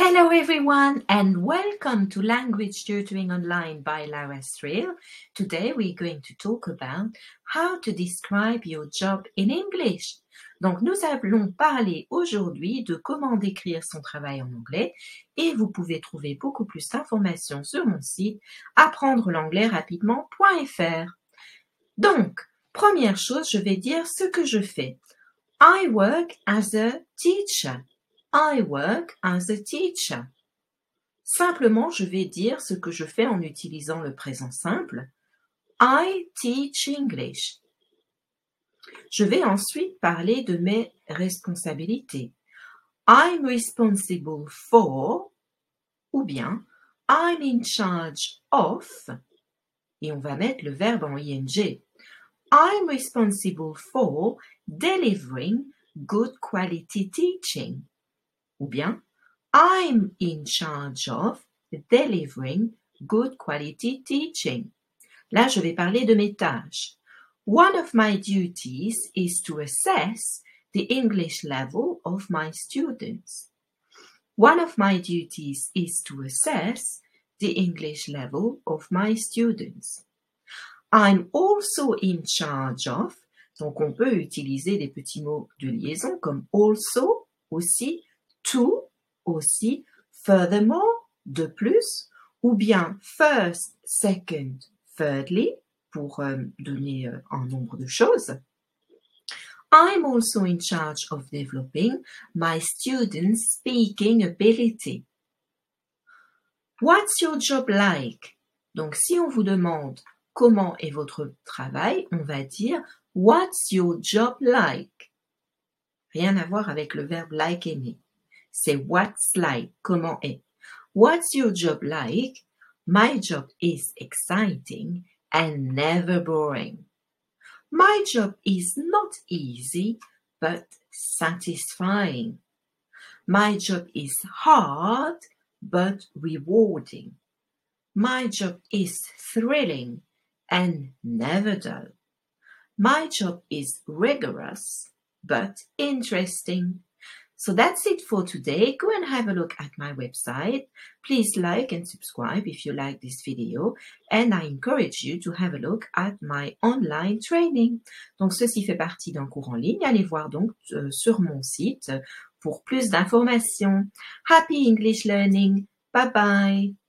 Hello everyone and welcome to Language Tutoring Online by Lara Thrill. Today we're going to talk about how to describe your job in English. Donc nous allons parler aujourd'hui de comment décrire son travail en anglais et vous pouvez trouver beaucoup plus d'informations sur mon site apprendre l'anglais rapidement.fr. Donc, première chose, je vais dire ce que je fais. I work as a teacher. I work as a teacher. Simplement, je vais dire ce que je fais en utilisant le présent simple. I teach English. Je vais ensuite parler de mes responsabilités. I'm responsible for ou bien I'm in charge of et on va mettre le verbe en ing. I'm responsible for delivering good quality teaching ou bien I'm in charge of delivering good quality teaching. Là, je vais parler de mes tâches. One of my duties is to assess the English level of my students. One of my duties is to assess the English level of my students. I'm also in charge of, donc on peut utiliser des petits mots de liaison comme also, aussi, to aussi, furthermore, de plus, ou bien first, second, thirdly, pour euh, donner euh, un nombre de choses. I'm also in charge of developing my students' speaking ability. What's your job like? Donc, si on vous demande comment est votre travail, on va dire What's your job like? Rien à voir avec le verbe like aimer. C'est what's like, comment est. What's your job like? My job is exciting and never boring. My job is not easy, but satisfying. My job is hard, but rewarding. My job is thrilling and never dull. My job is rigorous, but interesting. So that's it for today. Go and have a look at my website. Please like and subscribe if you like this video. And I encourage you to have a look at my online training. Donc, ceci fait partie d'un cours en ligne. Allez voir donc euh, sur mon site pour plus d'informations. Happy English learning. Bye bye.